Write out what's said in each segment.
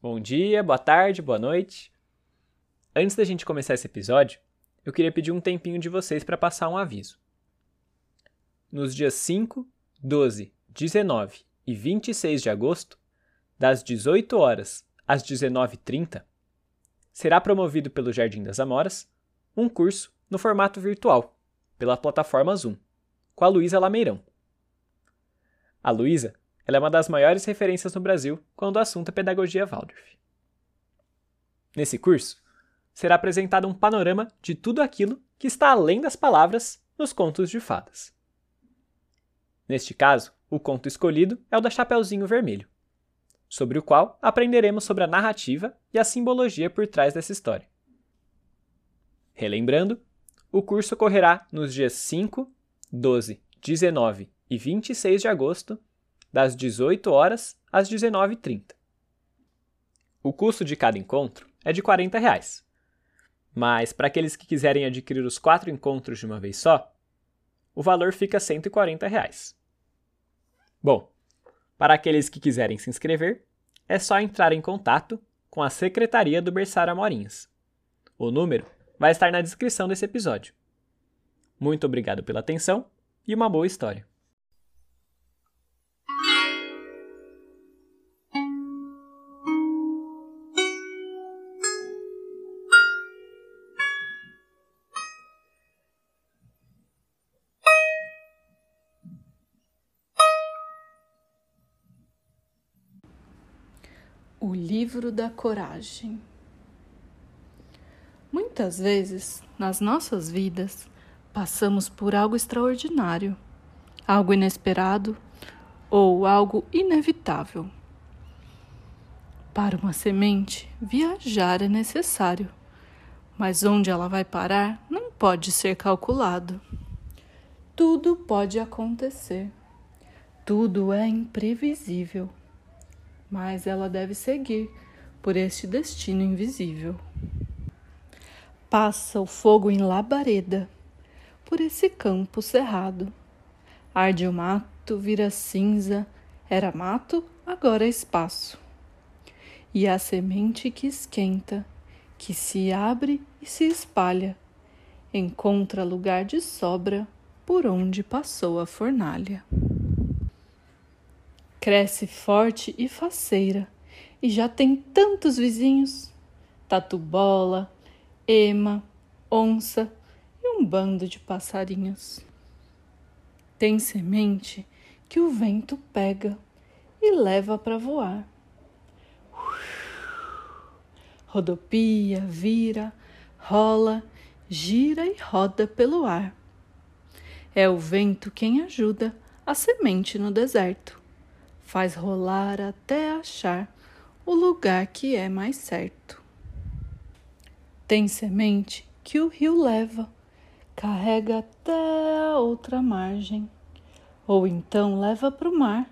Bom dia, boa tarde, boa noite. Antes da gente começar esse episódio, eu queria pedir um tempinho de vocês para passar um aviso. Nos dias 5, 12, 19 e 26 de agosto, das 18 horas às 19h30, será promovido pelo Jardim das Amoras um curso no formato virtual, pela plataforma Zoom, com a Luísa Lameirão. A Luísa ela é uma das maiores referências no Brasil quando o assunto é pedagogia Waldorf. Nesse curso, será apresentado um panorama de tudo aquilo que está além das palavras nos contos de fadas. Neste caso, o conto escolhido é o da Chapeuzinho Vermelho, sobre o qual aprenderemos sobre a narrativa e a simbologia por trás dessa história. Relembrando, o curso ocorrerá nos dias 5, 12, 19 e 26 de agosto das 18 horas às 19h30. O custo de cada encontro é de 40 reais. mas para aqueles que quiserem adquirir os quatro encontros de uma vez só, o valor fica 140 reais. Bom, para aqueles que quiserem se inscrever, é só entrar em contato com a Secretaria do Berçário Amorinhas. O número vai estar na descrição desse episódio. Muito obrigado pela atenção e uma boa história. O livro da coragem. Muitas vezes, nas nossas vidas, passamos por algo extraordinário, algo inesperado ou algo inevitável. Para uma semente, viajar é necessário, mas onde ela vai parar não pode ser calculado. Tudo pode acontecer, tudo é imprevisível mas ela deve seguir por este destino invisível. Passa o fogo em labareda, por esse campo cerrado. Arde o mato, vira cinza, era mato, agora é espaço. E a semente que esquenta, que se abre e se espalha, encontra lugar de sobra por onde passou a fornalha cresce forte e faceira e já tem tantos vizinhos: tatu-bola, ema, onça e um bando de passarinhos. Tem semente que o vento pega e leva para voar. Rodopia, vira, rola, gira e roda pelo ar. É o vento quem ajuda a semente no deserto faz rolar até achar o lugar que é mais certo. Tem semente que o rio leva, carrega até a outra margem, ou então leva para o mar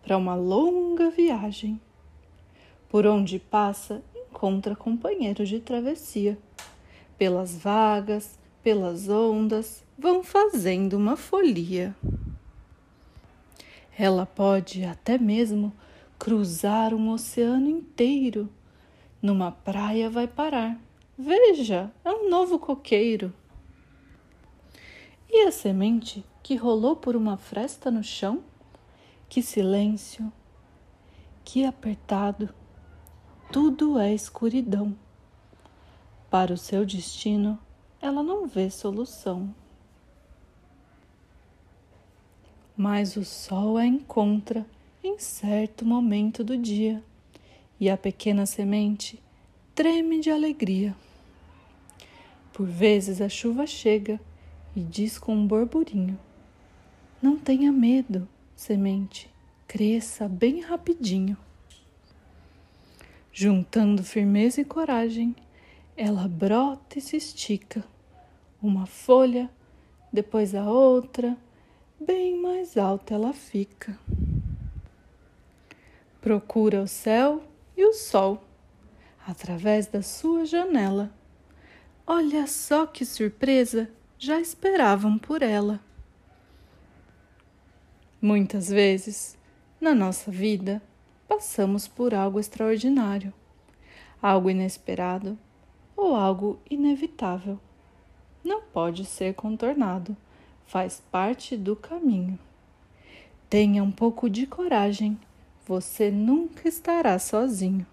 para uma longa viagem. Por onde passa, encontra companheiros de travessia. Pelas vagas, pelas ondas, vão fazendo uma folia. Ela pode até mesmo cruzar um oceano inteiro. Numa praia vai parar. Veja, é um novo coqueiro. E a semente que rolou por uma fresta no chão? Que silêncio, que apertado, tudo é escuridão. Para o seu destino, ela não vê solução. Mas o sol a encontra em certo momento do dia e a pequena semente treme de alegria. Por vezes a chuva chega e diz com um borburinho: Não tenha medo, semente, cresça bem rapidinho. Juntando firmeza e coragem, ela brota e se estica, uma folha, depois a outra, bem mais alta ela fica. Procura o céu e o sol através da sua janela. Olha só que surpresa já esperavam por ela. Muitas vezes, na nossa vida, passamos por algo extraordinário, algo inesperado ou algo inevitável. Não pode ser contornado, faz parte do caminho. Tenha um pouco de coragem, você nunca estará sozinho.